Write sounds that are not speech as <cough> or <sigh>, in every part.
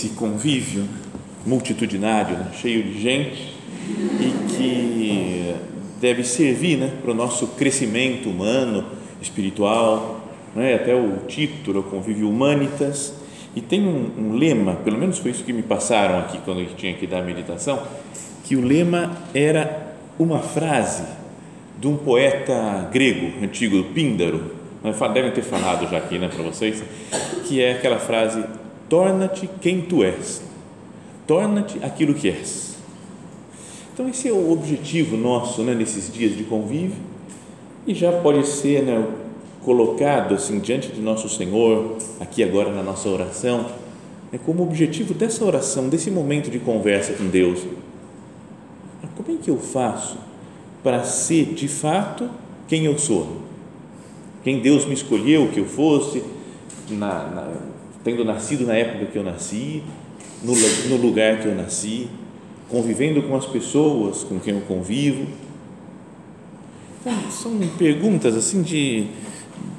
esse convívio multitudinário, né? cheio de gente e que deve servir né, para o nosso crescimento humano, espiritual, né, até o título, Convívio Humanitas. E tem um, um, lema, pelo menos foi isso que me passaram aqui quando eu tinha que dar a meditação, que o lema era uma frase de um poeta grego antigo, Píndaro, né, devem ter falado já aqui né, para vocês, que é aquela frase: torna-te quem tu és, torna-te aquilo que és. Então, esse é o objetivo nosso né, nesses dias de convívio e já pode ser né, colocado assim diante de nosso Senhor, aqui agora na nossa oração, né, como objetivo dessa oração, desse momento de conversa com Deus. Como é que eu faço para ser de fato quem eu sou? Quem Deus me escolheu que eu fosse, na, na, tendo nascido na época que eu nasci, no, no lugar que eu nasci convivendo com as pessoas com quem eu convivo. Então, são perguntas assim de,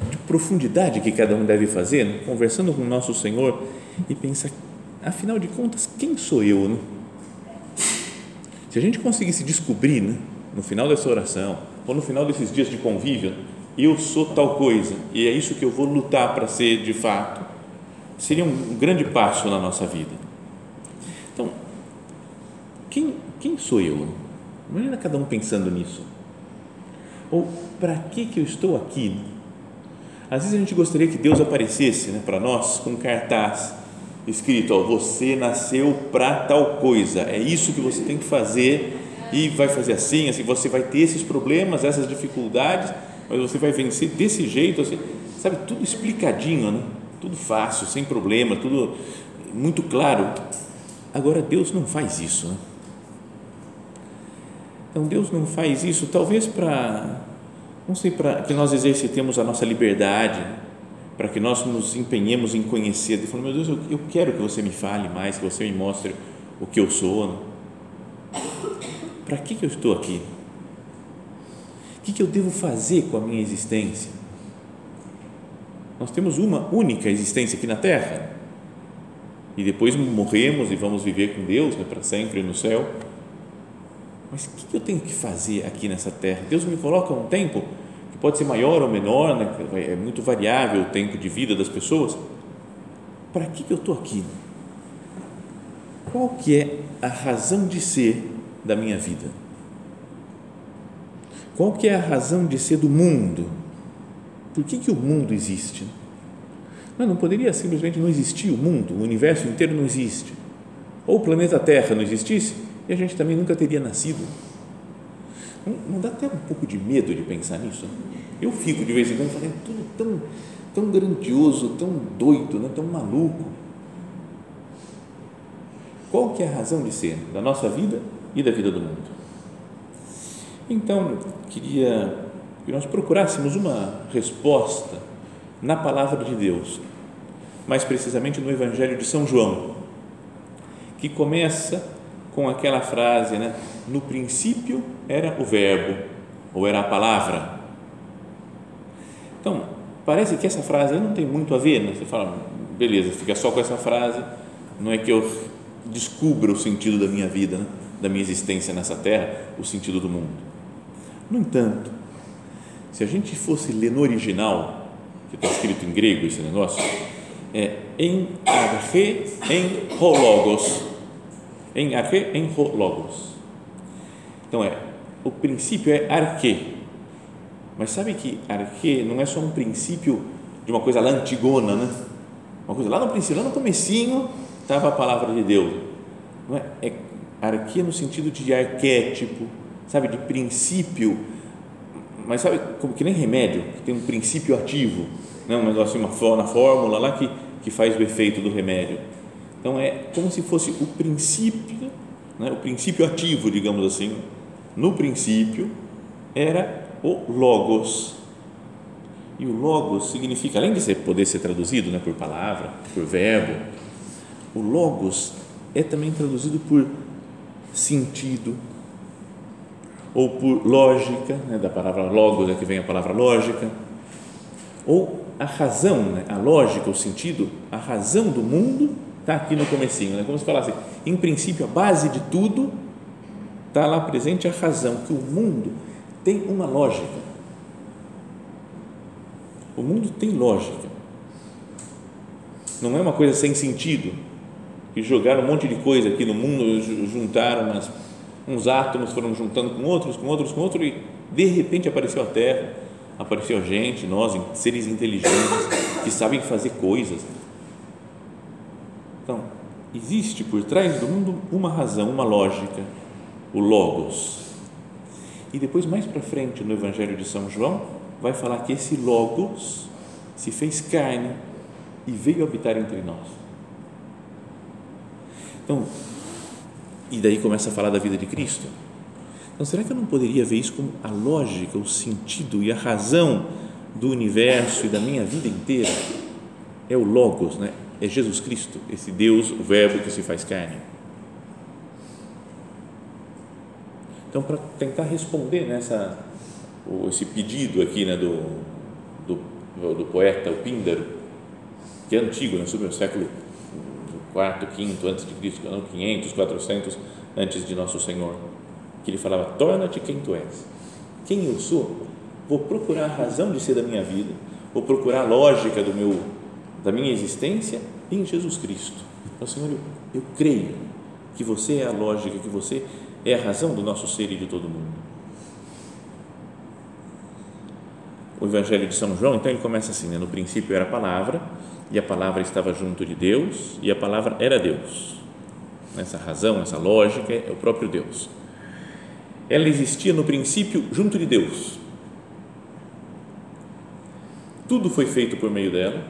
de profundidade que cada um deve fazer, né? conversando com o nosso Senhor e pensar, afinal de contas, quem sou eu? Né? Se a gente conseguisse descobrir né, no final dessa oração, ou no final desses dias de convívio, eu sou tal coisa e é isso que eu vou lutar para ser de fato, seria um grande passo na nossa vida. Então, quem, quem sou eu? Imagina cada um pensando nisso. Ou para que, que eu estou aqui? Às vezes a gente gostaria que Deus aparecesse né, para nós com um cartaz escrito: ó, Você nasceu para tal coisa, é isso que você tem que fazer e vai fazer assim, assim, você vai ter esses problemas, essas dificuldades, mas você vai vencer desse jeito, assim, sabe? Tudo explicadinho, né? Tudo fácil, sem problema, tudo muito claro. Agora, Deus não faz isso. Né? Então Deus não faz isso, talvez para, não sei, para que nós exercitemos a nossa liberdade, para que nós nos empenhemos em conhecer. Ele falou, meu Deus, eu, eu, quero que você me fale mais, que você me mostre o que eu sou. Né? Para que, que eu estou aqui? O que, que eu devo fazer com a minha existência? Nós temos uma única existência aqui na Terra e depois morremos e vamos viver com Deus né, para sempre no céu mas o que eu tenho que fazer aqui nessa terra? Deus me coloca um tempo que pode ser maior ou menor, né? é muito variável o tempo de vida das pessoas. Para que eu estou aqui? Qual que é a razão de ser da minha vida? Qual que é a razão de ser do mundo? Por que, que o mundo existe? Não, não poderia simplesmente não existir o mundo, o universo inteiro não existe. Ou o planeta Terra não existisse, e a gente também nunca teria nascido. Não, não dá até um pouco de medo de pensar nisso? Eu fico de vez em quando falando tudo tão, tão grandioso, tão doido, né? tão maluco. Qual que é a razão de ser da nossa vida e da vida do mundo? Então, queria que nós procurássemos uma resposta na palavra de Deus, mais precisamente no Evangelho de São João, que começa com aquela frase, né? No princípio era o verbo ou era a palavra. Então, parece que essa frase não tem muito a ver, né? Você fala, beleza, fica só com essa frase, não é que eu descubra o sentido da minha vida, né? da minha existência nessa terra, o sentido do mundo. No entanto, se a gente fosse ler no original, que está escrito em grego esse negócio, é em arche em hologos, em arque, em logos. Então é, o princípio é arque, Mas sabe que arque não é só um princípio de uma coisa lá antigona, né? Uma coisa lá no princípio, lá no comecinho estava a palavra de Deus. Não é? é arque no sentido de arquétipo, sabe, de princípio, mas sabe como que nem remédio, que tem um princípio ativo, né? um negócio uma na fórmula lá que que faz o efeito do remédio. Então é como se fosse o princípio, né? o princípio ativo, digamos assim. No princípio era o logos. E o logos significa, além de poder ser traduzido né, por palavra, por verbo, o logos é também traduzido por sentido ou por lógica, né, da palavra logos é que vem a palavra lógica, ou a razão, né, a lógica, o sentido, a razão do mundo está aqui no comecinho, né, como se falasse, em princípio a base de tudo está lá presente a razão, que o mundo tem uma lógica. O mundo tem lógica. Não é uma coisa sem sentido, que jogaram um monte de coisa aqui no mundo, juntaram umas, uns átomos, foram juntando com outros, com outros, com outros, e de repente apareceu a Terra, apareceu gente, nós, seres inteligentes, que sabem fazer coisas. Então, existe por trás do mundo uma razão, uma lógica, o Logos. E depois, mais para frente, no Evangelho de São João, vai falar que esse Logos se fez carne e veio habitar entre nós. Então, e daí começa a falar da vida de Cristo. Então, será que eu não poderia ver isso como a lógica, o sentido e a razão do universo e da minha vida inteira? É o Logos, né? é Jesus Cristo, esse Deus, o Verbo que se faz carne. Então, para tentar responder nessa esse pedido aqui né, do, do, do poeta, o Píndaro, que é antigo, né, sobre o século quarto, quinto antes de Cristo, não 500, 400 antes de nosso Senhor, que ele falava: torna-te quem tu és. Quem eu sou? Vou procurar a razão de ser da minha vida, vou procurar a lógica do meu da minha existência em Jesus Cristo. Então, Senhor, eu, eu creio que você é a lógica, que você é a razão do nosso ser e de todo mundo. O Evangelho de São João, então, ele começa assim: né? no princípio era a palavra, e a palavra estava junto de Deus, e a palavra era Deus. Essa razão, essa lógica é o próprio Deus. Ela existia no princípio junto de Deus. Tudo foi feito por meio dela,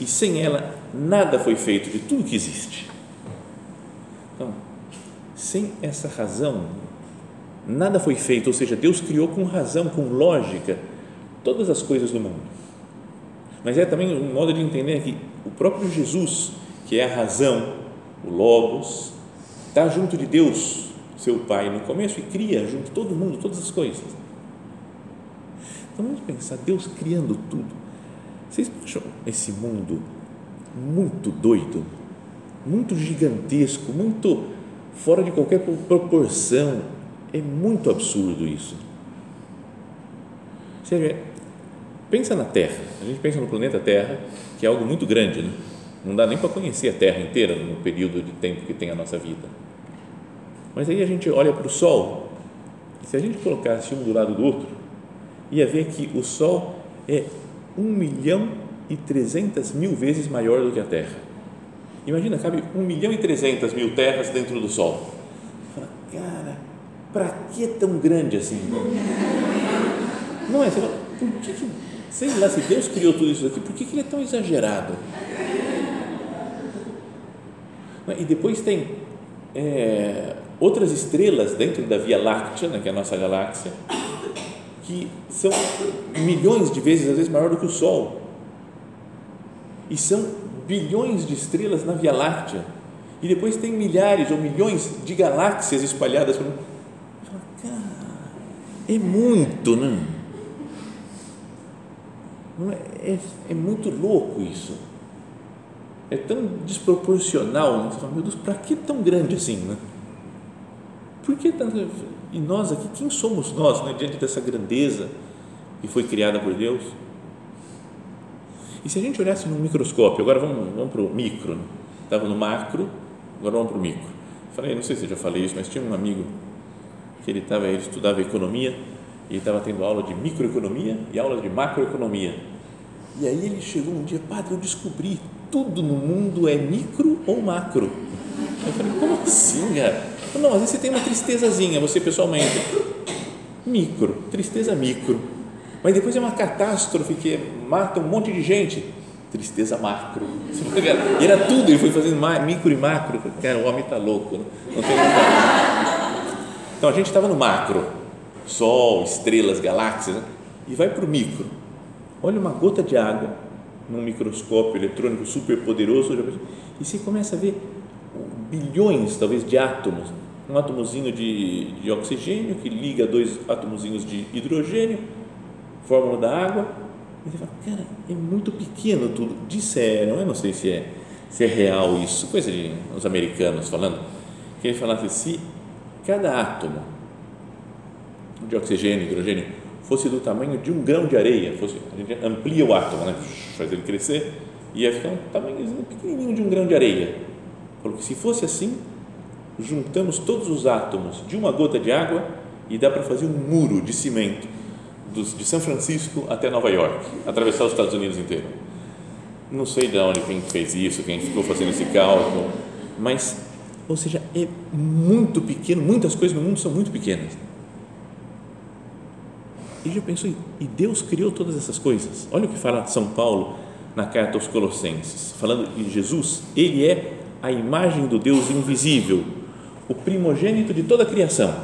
e sem ela nada foi feito de tudo que existe. Então, sem essa razão, nada foi feito, ou seja, Deus criou com razão, com lógica, todas as coisas do mundo. Mas é também um modo de entender que o próprio Jesus, que é a razão, o Logos, está junto de Deus, seu Pai, no começo e cria junto todo mundo, todas as coisas. Então vamos pensar, Deus criando tudo. Vocês acham esse mundo muito doido, muito gigantesco, muito fora de qualquer proporção? É muito absurdo isso. Você pensa na Terra, a gente pensa no planeta Terra, que é algo muito grande, né? não dá nem para conhecer a Terra inteira no período de tempo que tem a nossa vida. Mas aí a gente olha para o Sol, se a gente colocasse um do lado do outro, ia ver que o Sol é um milhão e trezentas mil vezes maior do que a Terra. Imagina, cabe um milhão e trezentas mil terras dentro do Sol. Fala, cara, para que tão grande assim? Não é? Você fala, por que, que sei lá, se Deus criou tudo isso aqui, por que, que ele é tão exagerado? E depois tem é, outras estrelas dentro da Via Láctea, né, que é a nossa galáxia, que são milhões de vezes, às vezes, maior do que o Sol. E são bilhões de estrelas na Via Láctea. E depois tem milhares ou milhões de galáxias espalhadas. Por... É muito, né? É, é, é muito louco isso. É tão desproporcional. Né? Você fala, meu Deus, para que tão grande assim? Né? Por que tanto? E nós aqui, quem somos nós né, diante dessa grandeza que foi criada por Deus? E se a gente olhasse no microscópio, agora vamos, vamos para o micro, né? estava no macro, agora vamos para o micro. Falei, não sei se eu já falei isso, mas tinha um amigo que ele estava, ele estudava economia e estava tendo aula de microeconomia e aula de macroeconomia. E aí ele chegou um dia, padre, eu descobri, tudo no mundo é micro ou macro. Eu falei, como assim, cara? Não, às vezes você tem uma tristezazinha, você pessoalmente. Micro, tristeza micro. Mas depois é uma catástrofe que mata um monte de gente. Tristeza macro. <laughs> E era tudo, ele foi fazendo micro e macro. Cara, o homem está louco. Né? Então a gente estava no macro, sol, estrelas, galáxias, né? e vai para o micro. Olha uma gota de água num microscópio eletrônico super poderoso e você começa a ver bilhões, talvez, de átomos. Um átomozinho de, de oxigênio que liga dois átomozinhos de hidrogênio, fórmula da água. E você fala, cara, é muito pequeno tudo. Disseram, eu não sei se é, se é real isso, coisa de os americanos falando, que ele falasse se cada átomo de oxigênio, hidrogênio, fosse do tamanho de um grão de areia, fosse, a gente amplia o átomo, né? faz ele crescer, e ia ficar um tamanhozinho pequenininho de um grão de areia. Falou que se fosse assim, juntamos todos os átomos de uma gota de água e dá para fazer um muro de cimento de São Francisco até Nova York, atravessar os Estados Unidos inteiro. Não sei de onde quem fez isso, quem ficou fazendo esse cálculo, mas ou seja, é muito pequeno, muitas coisas no mundo são muito pequenas. E já pensou, e Deus criou todas essas coisas? Olha o que fala São Paulo na carta aos Colossenses, falando de Jesus, ele é a imagem do Deus invisível, o primogênito de toda a criação,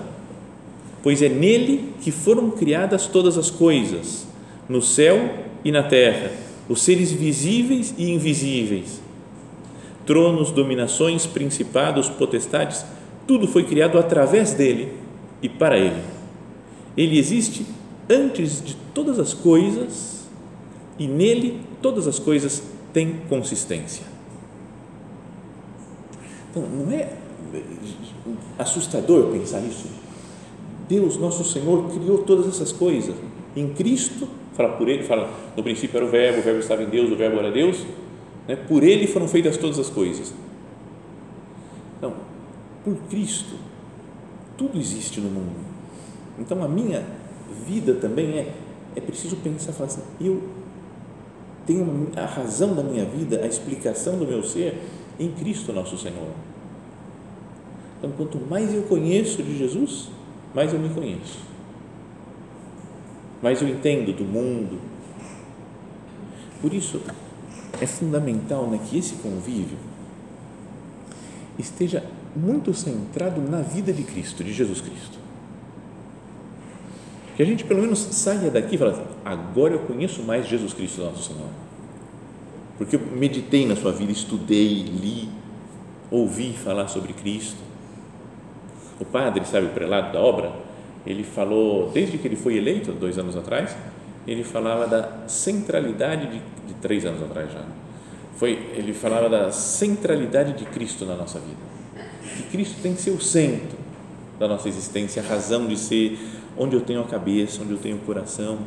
pois é nele que foram criadas todas as coisas, no céu e na terra, os seres visíveis e invisíveis tronos, dominações, principados, potestades, tudo foi criado através dele e para ele. Ele existe antes de todas as coisas e nele todas as coisas têm consistência. Então, não é assustador pensar isso? Deus, nosso Senhor, criou todas essas coisas. Em Cristo, fala por ele, fala, no princípio era o verbo, o verbo estava em Deus, o verbo era Deus né? Por Ele foram feitas todas as coisas. Então, por Cristo, tudo existe no mundo. Então, a minha vida também é, é preciso pensar, falar assim, eu tenho a razão da minha vida, a explicação do meu ser em Cristo nosso Senhor. Então, quanto mais eu conheço de Jesus, mais eu me conheço. Mais eu entendo do mundo. Por isso, é fundamental né, que esse convívio esteja muito centrado na vida de Cristo, de Jesus Cristo. Que a gente pelo menos saia daqui e fale, assim, agora eu conheço mais Jesus Cristo, nosso Senhor. Porque eu meditei na sua vida, estudei, li, ouvi falar sobre Cristo. O padre, sabe, o prelado da obra, ele falou, desde que ele foi eleito, dois anos atrás, ele falava da centralidade de, de três anos atrás já. Foi, ele falava da centralidade de Cristo na nossa vida. Que Cristo tem que ser o centro da nossa existência, a razão de ser, onde eu tenho a cabeça, onde eu tenho o coração.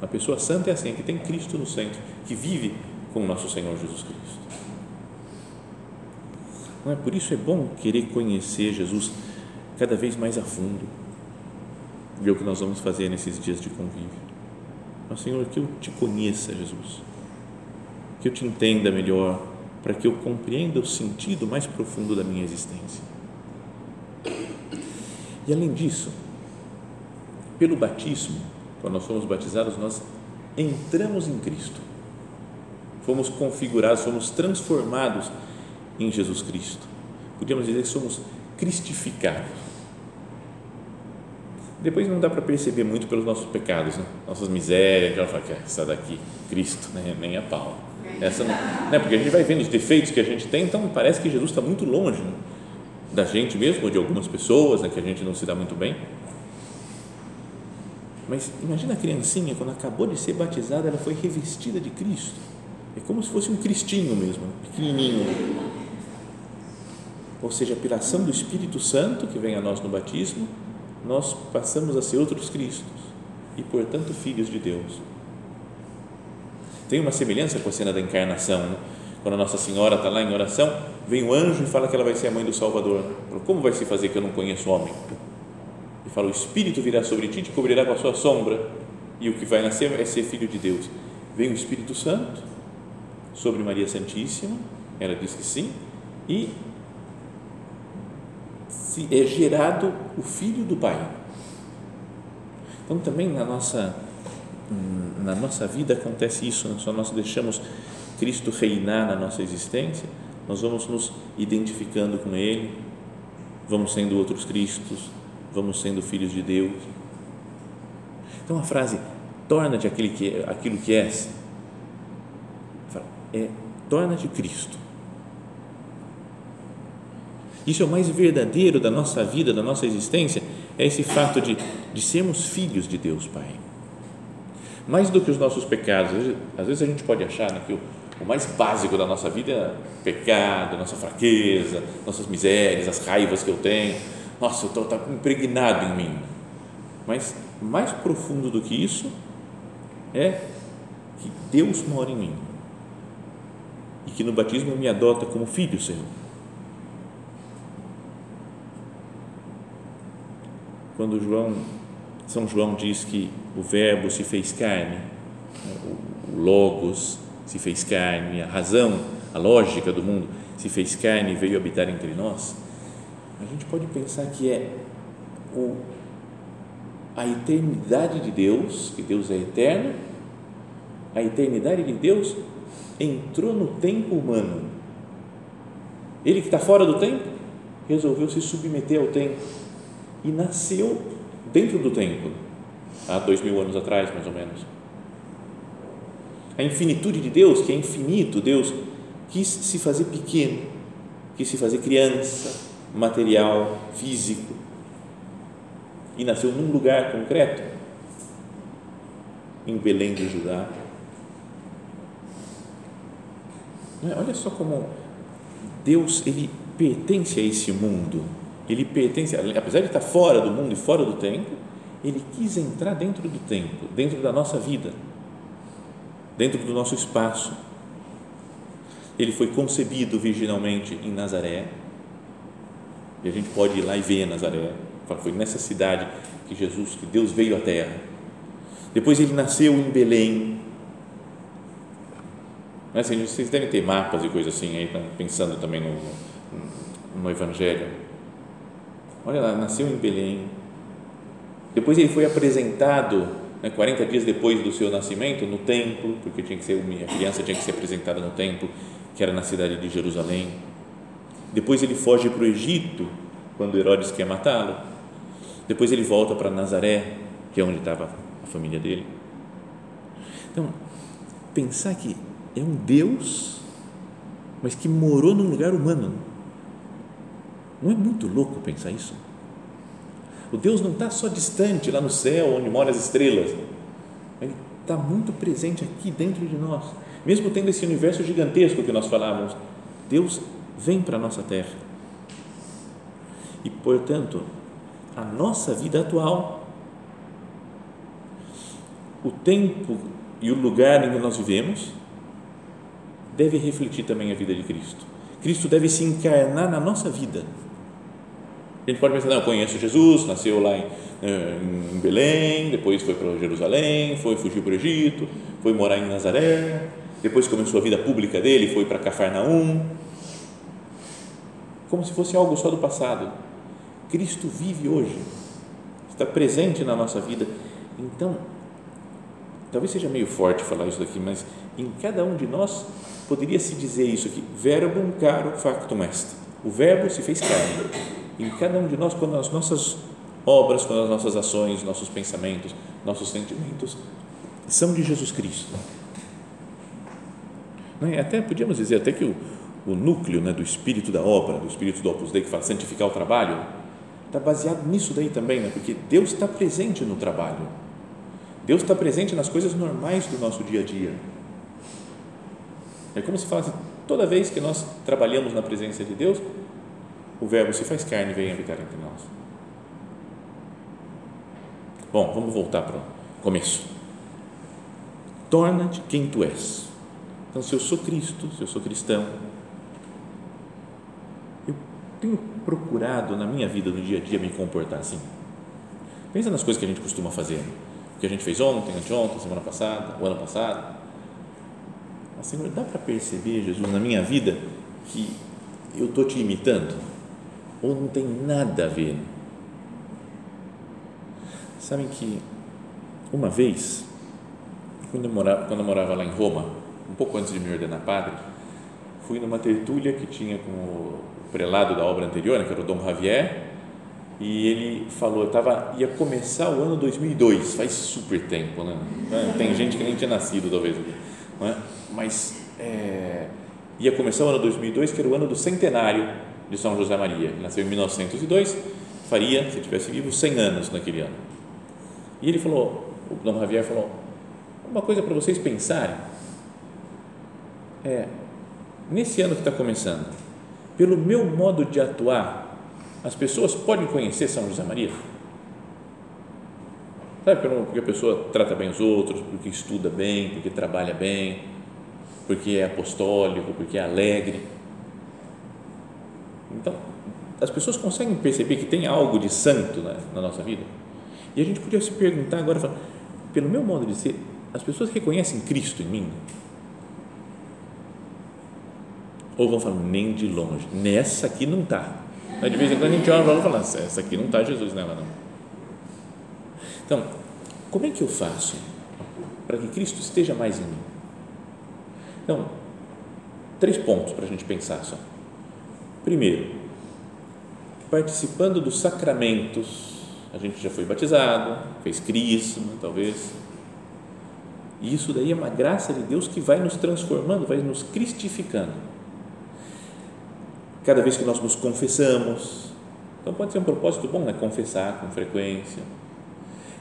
A pessoa santa é assim, que tem Cristo no centro, que vive com o nosso Senhor Jesus Cristo. Não é por isso é bom querer conhecer Jesus cada vez mais a fundo. Ver o que nós vamos fazer nesses dias de convívio. Mas, Senhor, que eu te conheça, Jesus. Que eu te entenda melhor, para que eu compreenda o sentido mais profundo da minha existência. E além disso, pelo batismo, quando nós fomos batizados, nós entramos em Cristo. Fomos configurados, fomos transformados em Jesus Cristo. Podíamos dizer que somos cristificados depois não dá para perceber muito pelos nossos pecados, né? nossas misérias, ela fala que essa daqui, Cristo, né? nem a pau. Essa não, né? Porque a gente vai vendo os defeitos que a gente tem, então parece que Jesus está muito longe né? da gente mesmo, ou de algumas pessoas, né? que a gente não se dá muito bem. Mas imagina a criancinha, quando acabou de ser batizada, ela foi revestida de Cristo. É como se fosse um cristinho mesmo, pequenininho. Ou seja, pela ação do Espírito Santo que vem a nós no batismo, nós passamos a ser outros Cristos e, portanto, filhos de Deus. Tem uma semelhança com a cena da encarnação, né? quando a Nossa Senhora está lá em oração, vem o anjo e fala que ela vai ser a mãe do Salvador. Como vai se fazer que eu não conheço homem? Fala: O Espírito virá sobre ti, te cobrirá com a sua sombra, e o que vai nascer é ser filho de Deus. Vem o Espírito Santo sobre Maria Santíssima, ela diz que sim, e é gerado o filho do Pai. Então também na nossa na nossa vida acontece isso, né? só nós deixamos Cristo reinar na nossa existência, nós vamos nos identificando com Ele, vamos sendo outros Cristos, vamos sendo filhos de Deus. Então a frase torna-te aquilo que aquilo que és é torna-te Cristo. Isso é o mais verdadeiro da nossa vida, da nossa existência, é esse fato de, de sermos filhos de Deus Pai. Mais do que os nossos pecados, às vezes a gente pode achar né, que o, o mais básico da nossa vida é pecado, nossa fraqueza, nossas misérias, as raivas que eu tenho. Nossa, está impregnado em mim. Mas mais profundo do que isso é que Deus mora em mim e que no batismo me adota como filho seu. Quando João, São João diz que o Verbo se fez carne, o Logos se fez carne, a razão, a lógica do mundo se fez carne e veio habitar entre nós, a gente pode pensar que é o, a eternidade de Deus, que Deus é eterno, a eternidade de Deus entrou no tempo humano. Ele que está fora do tempo, resolveu se submeter ao tempo e nasceu dentro do tempo, há dois mil anos atrás, mais ou menos. A infinitude de Deus, que é infinito, Deus quis se fazer pequeno, quis se fazer criança, material, físico, e nasceu num lugar concreto, em Belém do Judá É? Olha só como Deus ele pertence a esse mundo. Ele pertence, apesar de estar fora do mundo e fora do tempo, ele quis entrar dentro do tempo, dentro da nossa vida, dentro do nosso espaço. Ele foi concebido virginalmente em Nazaré. E a gente pode ir lá e ver Nazaré. Foi nessa cidade que Jesus, que Deus veio à Terra. Depois ele nasceu em Belém, Assim, vocês devem ter mapas e coisas assim, aí, pensando também no, no Evangelho. Olha lá, nasceu em Belém. Depois ele foi apresentado, né, 40 dias depois do seu nascimento, no templo, porque tinha que ser, a criança tinha que ser apresentada no templo, que era na cidade de Jerusalém. Depois ele foge para o Egito, quando Herodes quer matá-lo. Depois ele volta para Nazaré, que é onde estava a família dele. Então, pensar que é um Deus, mas que morou num lugar humano. Não é muito louco pensar isso? O Deus não está só distante lá no céu, onde moram as estrelas. Ele está muito presente aqui dentro de nós. Mesmo tendo esse universo gigantesco que nós falávamos, Deus vem para a nossa terra. E, portanto, a nossa vida atual, o tempo e o lugar em que nós vivemos, deve refletir também a vida de Cristo. Cristo deve se encarnar na nossa vida. A gente pode pensar, não, eu conheço Jesus, nasceu lá em, eh, em Belém, depois foi para Jerusalém, foi fugir para o Egito, foi morar em Nazaré, depois começou a vida pública dele, foi para Cafarnaum. Como se fosse algo só do passado. Cristo vive hoje, está presente na nossa vida. Então, talvez seja meio forte falar isso daqui, mas em cada um de nós poderia se dizer isso aqui, verbum caro factum est. O verbo se fez carne. Em cada um de nós, quando as nossas obras, quando as nossas ações, nossos pensamentos, nossos sentimentos são de Jesus Cristo. É? Até podíamos dizer até que o, o núcleo né, do espírito da obra, do espírito do Opus Dei que fala santificar o trabalho, está baseado nisso daí também, né? porque Deus está presente no trabalho. Deus está presente nas coisas normais do nosso dia a dia é como se falasse, toda vez que nós trabalhamos na presença de Deus, o Verbo se faz carne e vem habitar entre nós. Bom, vamos voltar para o começo. Torna-te quem tu és. Então, se eu sou Cristo, se eu sou cristão, tenho procurado na minha vida, no dia a dia, me comportar assim. Pensa nas coisas que a gente costuma fazer. O que a gente fez ontem, anteontem, semana passada, o ano passado. Mas, Senhor, dá para perceber, Jesus, na minha vida, que eu estou te imitando? Ou não tem nada a ver? Sabem que uma vez, quando eu, morava, quando eu morava lá em Roma, um pouco antes de me ordenar padre, fui numa tertúlia que tinha com o prelado da obra anterior, né, que era o Dom Javier, e ele falou, tava, ia começar o ano 2002, faz super tempo, né? Tem gente que nem tinha nascido, talvez, não é? mas é, ia começar o ano 2002, que era o ano do centenário de São José Maria. Ele nasceu em 1902, faria, se tivesse vivo, 100 anos naquele ano. E ele falou, o Dom Javier falou, uma coisa para vocês pensarem, é, nesse ano que está começando, pelo meu modo de atuar, as pessoas podem conhecer São José Maria? Sabe, porque a pessoa trata bem os outros, porque estuda bem, porque trabalha bem, porque é apostólico, porque é alegre. Então, as pessoas conseguem perceber que tem algo de santo né, na nossa vida? E a gente podia se perguntar agora, pelo meu modo de ser, as pessoas reconhecem Cristo em mim? Ou vão falar, nem de longe, nessa aqui não está. De vez em quando a gente olha e fala, essa aqui não está Jesus nela não. Então, como é que eu faço para que Cristo esteja mais em mim? Então, três pontos para a gente pensar só. Primeiro, participando dos sacramentos, a gente já foi batizado, fez crisma, talvez. E isso daí é uma graça de Deus que vai nos transformando, vai nos cristificando. Cada vez que nós nos confessamos, então pode ser um propósito bom, né? Confessar com frequência.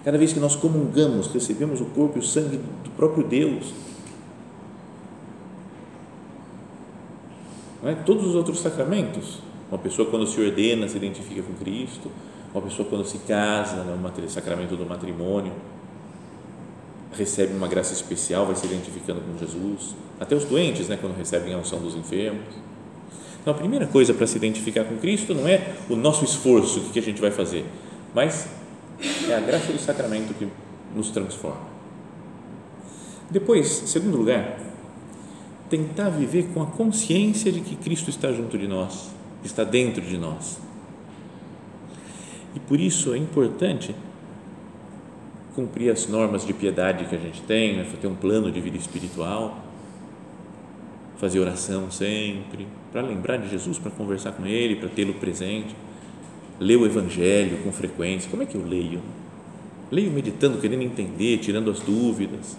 Cada vez que nós comungamos, recebemos o corpo e o sangue do próprio Deus, Não é? Todos os outros sacramentos, uma pessoa quando se ordena se identifica com Cristo, uma pessoa quando se casa, né? sacramento do matrimônio, recebe uma graça especial, vai se identificando com Jesus. Até os doentes, né, quando recebem a unção dos enfermos. Então, a primeira coisa para se identificar com Cristo não é o nosso esforço, o que a gente vai fazer, mas é a graça do sacramento que nos transforma. Depois, segundo lugar, tentar viver com a consciência de que Cristo está junto de nós, está dentro de nós. E por isso é importante cumprir as normas de piedade que a gente tem, né? ter um plano de vida espiritual, fazer oração sempre, para lembrar de Jesus, para conversar com Ele, para tê-lo presente, ler o Evangelho com frequência. Como é que eu leio? Leio meditando, querendo entender, tirando as dúvidas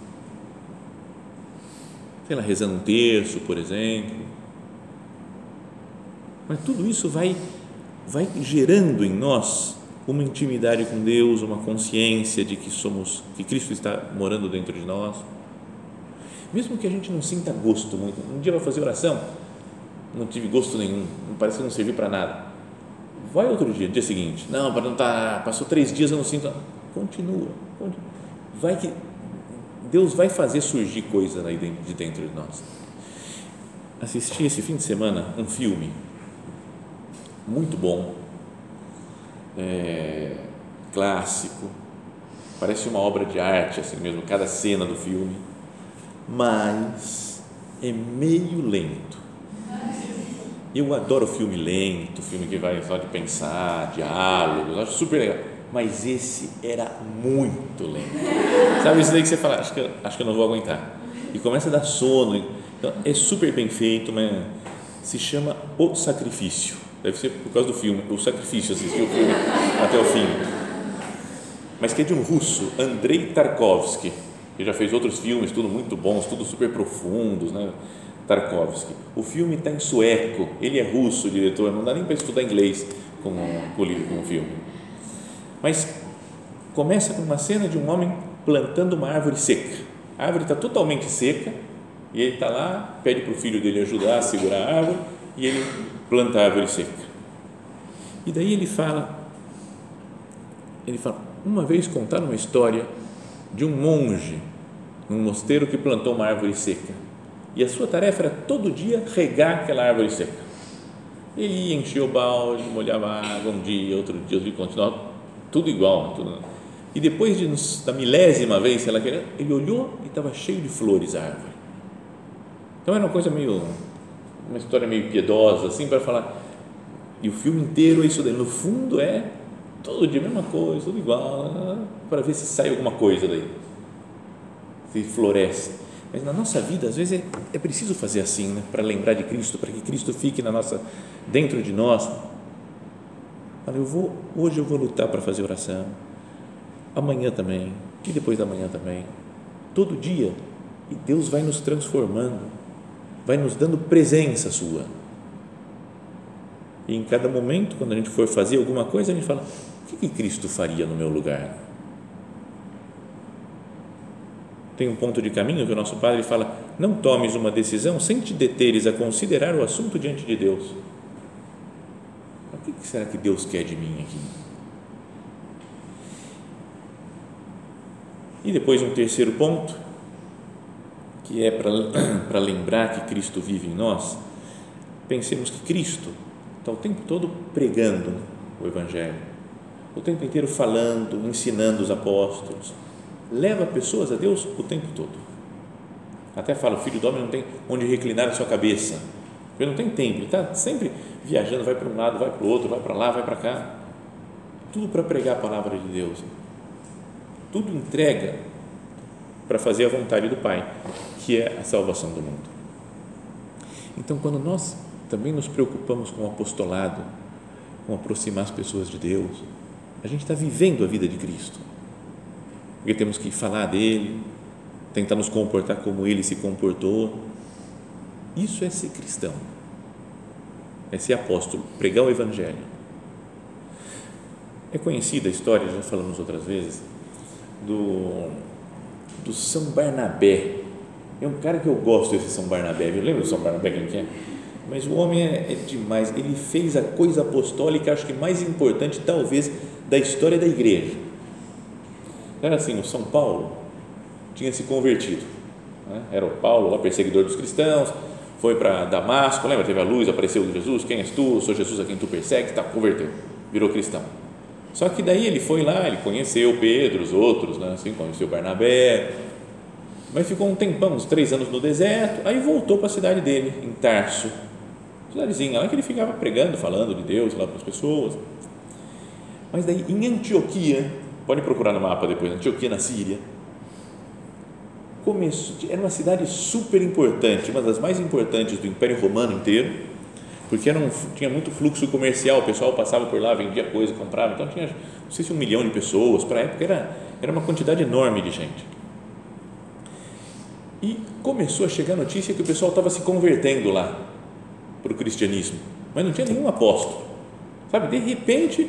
sei lá, rezando um terço, por exemplo. Mas tudo isso vai, vai gerando em nós uma intimidade com Deus, uma consciência de que somos, que Cristo está morando dentro de nós. Mesmo que a gente não sinta gosto muito, um dia vai fazer oração, não tive gosto nenhum, parece que não serviu para nada. Vai outro dia, dia seguinte, não, para não estar, passou três dias eu não sinto, continua, continua. vai que Deus vai fazer surgir coisa de dentro de nós. Assisti esse fim de semana um filme muito bom, é, clássico, parece uma obra de arte assim mesmo, cada cena do filme, mas é meio lento. Eu adoro filme lento, filme que vai só de pensar, diálogos, acho super legal mas esse era muito lento. Sabe isso daí que você fala, acho que, acho que eu não vou aguentar. E começa a dar sono. Então, é super bem feito, mas se chama O Sacrifício. Deve ser por causa do filme, O Sacrifício, assistiu o filme até o fim. Mas que é de um russo, Andrei Tarkovsky, que já fez outros filmes, tudo muito bons, tudo super profundos, né? Tarkovsky. O filme está em sueco, ele é russo, o diretor, não dá nem para estudar inglês com, com, com o filme mas começa com uma cena de um homem plantando uma árvore seca. A árvore está totalmente seca e ele está lá, pede para o filho dele ajudar a segurar a árvore e ele planta a árvore seca. E daí ele fala, ele fala, uma vez contaram uma história de um monge num mosteiro que plantou uma árvore seca e a sua tarefa era todo dia regar aquela árvore seca. Ele ia encher o balde, molhava água um dia, outro dia, ele continuava tudo igual. Tudo. E depois de, da milésima vez, ela queria, ele olhou e estava cheio de flores a árvore. Então era uma coisa meio, uma história meio piedosa, assim, para falar. E o filme inteiro é isso daí. No fundo é todo dia a mesma coisa, tudo igual, para ver se sai alguma coisa daí, se floresce. Mas na nossa vida, às vezes, é, é preciso fazer assim, né? para lembrar de Cristo, para que Cristo fique na nossa, dentro de nós. Olha, eu vou, hoje eu vou lutar para fazer oração, amanhã também, e depois da manhã também, todo dia, e Deus vai nos transformando, vai nos dando presença sua. E em cada momento, quando a gente for fazer alguma coisa, a gente fala: o que, que Cristo faria no meu lugar? Tem um ponto de caminho que o nosso Padre fala: não tomes uma decisão sem te deteres a considerar o assunto diante de Deus. O que será que Deus quer de mim aqui? E depois um terceiro ponto, que é para <clears throat> lembrar que Cristo vive em nós, pensemos que Cristo está o tempo todo pregando o Evangelho, o tempo inteiro falando, ensinando os apóstolos, leva pessoas a Deus o tempo todo. Até fala, o filho do homem não tem onde reclinar a sua cabeça, ele não tem tempo, ele está sempre viajando, vai para um lado, vai para o outro, vai para lá, vai para cá, tudo para pregar a palavra de Deus tudo entrega para fazer a vontade do Pai, que é a salvação do mundo. Então, quando nós também nos preocupamos com o apostolado, com aproximar as pessoas de Deus, a gente está vivendo a vida de Cristo. Porque temos que falar dele, tentar nos comportar como ele se comportou. Isso é ser cristão, é ser apóstolo, pregar o Evangelho. É conhecida a história, já falamos outras vezes, do, do São Barnabé. É um cara que eu gosto desse São Barnabé. Eu lembro do São Barnabé quem que é? Mas o homem é, é demais. Ele fez a coisa apostólica, acho que mais importante, talvez, da história da igreja. Era assim: o São Paulo tinha se convertido. Né? Era o Paulo, lá, perseguidor dos cristãos, foi para Damasco, lembra? Teve a luz, apareceu Jesus: Quem és tu? Sou Jesus a quem tu persegues. Tá, converteu, virou cristão só que daí ele foi lá, ele conheceu Pedro, os outros, né? assim, conheceu Barnabé, mas ficou um tempão, uns três anos no deserto, aí voltou para a cidade dele, em Tarso, cidadezinha lá que ele ficava pregando, falando de Deus lá para as pessoas. Mas daí em Antioquia, pode procurar no mapa depois, Antioquia na Síria, começou, era uma cidade super importante, uma das mais importantes do Império Romano inteiro, porque era um, tinha muito fluxo comercial, o pessoal passava por lá, vendia coisa, comprava, então tinha, não sei se um milhão de pessoas, para a época era, era uma quantidade enorme de gente. E começou a chegar a notícia que o pessoal estava se convertendo lá para o cristianismo, mas não tinha nenhum apóstolo, sabe? De repente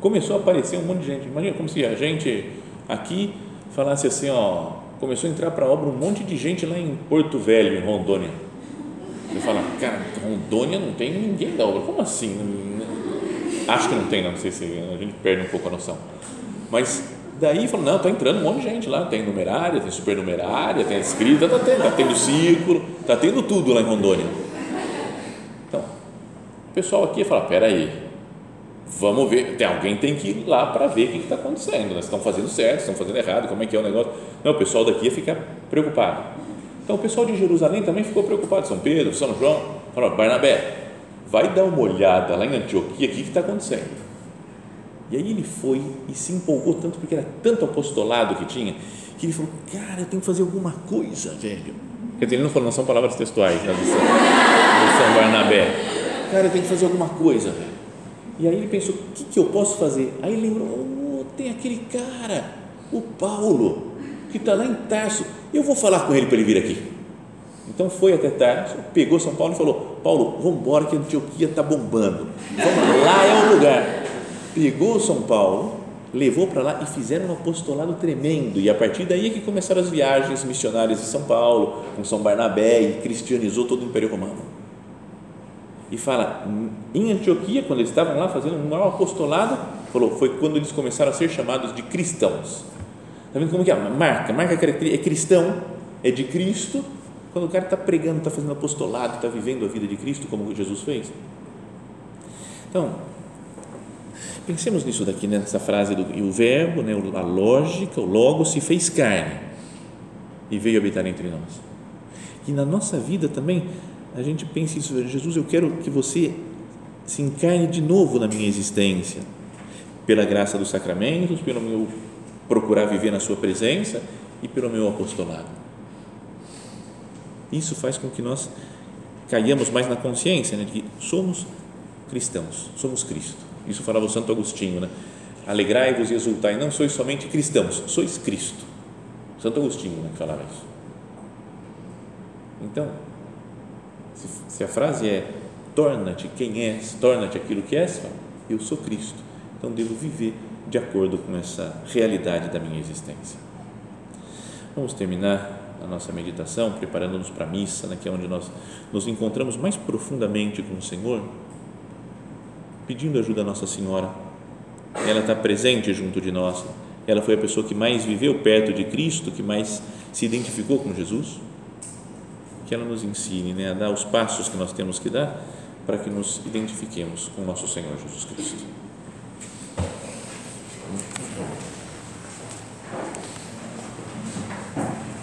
começou a aparecer um monte de gente. Imagina como se a gente aqui falasse assim, ó, começou a entrar para a obra um monte de gente lá em Porto Velho, em Rondônia você fala, cara, Rondônia não tem ninguém da obra. Como assim? Acho que não tem, não, sei se a gente perde um pouco a noção. Mas daí falou, não, está entrando um monte de gente lá, tem numerária, tem supernumerária, tem escrita, está tendo, tá tendo círculo, está tendo tudo lá em Rondônia. Então, o pessoal aqui fala, peraí, vamos ver, tem, alguém tem que ir lá para ver o que está acontecendo, né? estão fazendo certo, estão fazendo errado, como é que é o negócio. Não, o pessoal daqui ia ficar preocupado. Então o pessoal de Jerusalém também ficou preocupado, São Pedro, São João, falou, Barnabé, vai dar uma olhada lá em Antioquia, o que está acontecendo? E aí ele foi e se empolgou tanto, porque era tanto apostolado que tinha, que ele falou, cara, eu tenho que fazer alguma coisa, velho. Quer dizer, ele não falou, não são palavras textuais, São, do São Barnabé. Cara, eu tenho que fazer alguma coisa, velho. E aí ele pensou, o que, que eu posso fazer? Aí ele lembrou, oh, tem aquele cara, o Paulo, que está lá em Tarso eu vou falar com ele para ele vir aqui. Então foi até Tarso, pegou São Paulo e falou: Paulo, vamos embora que a Antioquia está bombando. Vamos lá, é o lugar. Pegou São Paulo, levou para lá e fizeram um apostolado tremendo. E a partir daí é que começaram as viagens missionárias de São Paulo, com São Barnabé, e cristianizou todo o Império Romano. E fala, em Antioquia, quando eles estavam lá fazendo um maior apostolado, falou, foi quando eles começaram a ser chamados de cristãos Está vendo como que é? Marca, marca é cristão, é de Cristo. Quando o cara está pregando, está fazendo apostolado, está vivendo a vida de Cristo como Jesus fez. Então, pensemos nisso daqui, nessa frase do e o verbo, né, a lógica, o logo se fez carne e veio habitar entre nós. E na nossa vida também a gente pensa isso, Jesus, eu quero que você se encarne de novo na minha existência, pela graça dos sacramentos, pelo meu procurar viver na sua presença e pelo meu apostolado. Isso faz com que nós caiamos mais na consciência né, de que somos cristãos, somos Cristo. Isso falava o Santo Agostinho, né? Alegrai-vos e exultai, não sois somente cristãos, sois Cristo. Santo Agostinho né, falava isso. Então, se, se a frase é torna-te quem és, torna-te aquilo que és, eu sou Cristo. Então devo viver de acordo com essa realidade da minha existência. Vamos terminar a nossa meditação preparando-nos para a missa, né, que é onde nós nos encontramos mais profundamente com o Senhor, pedindo ajuda a Nossa Senhora. Ela está presente junto de nós. Ela foi a pessoa que mais viveu perto de Cristo, que mais se identificou com Jesus. Que ela nos ensine né, a dar os passos que nós temos que dar para que nos identifiquemos com nosso Senhor Jesus Cristo.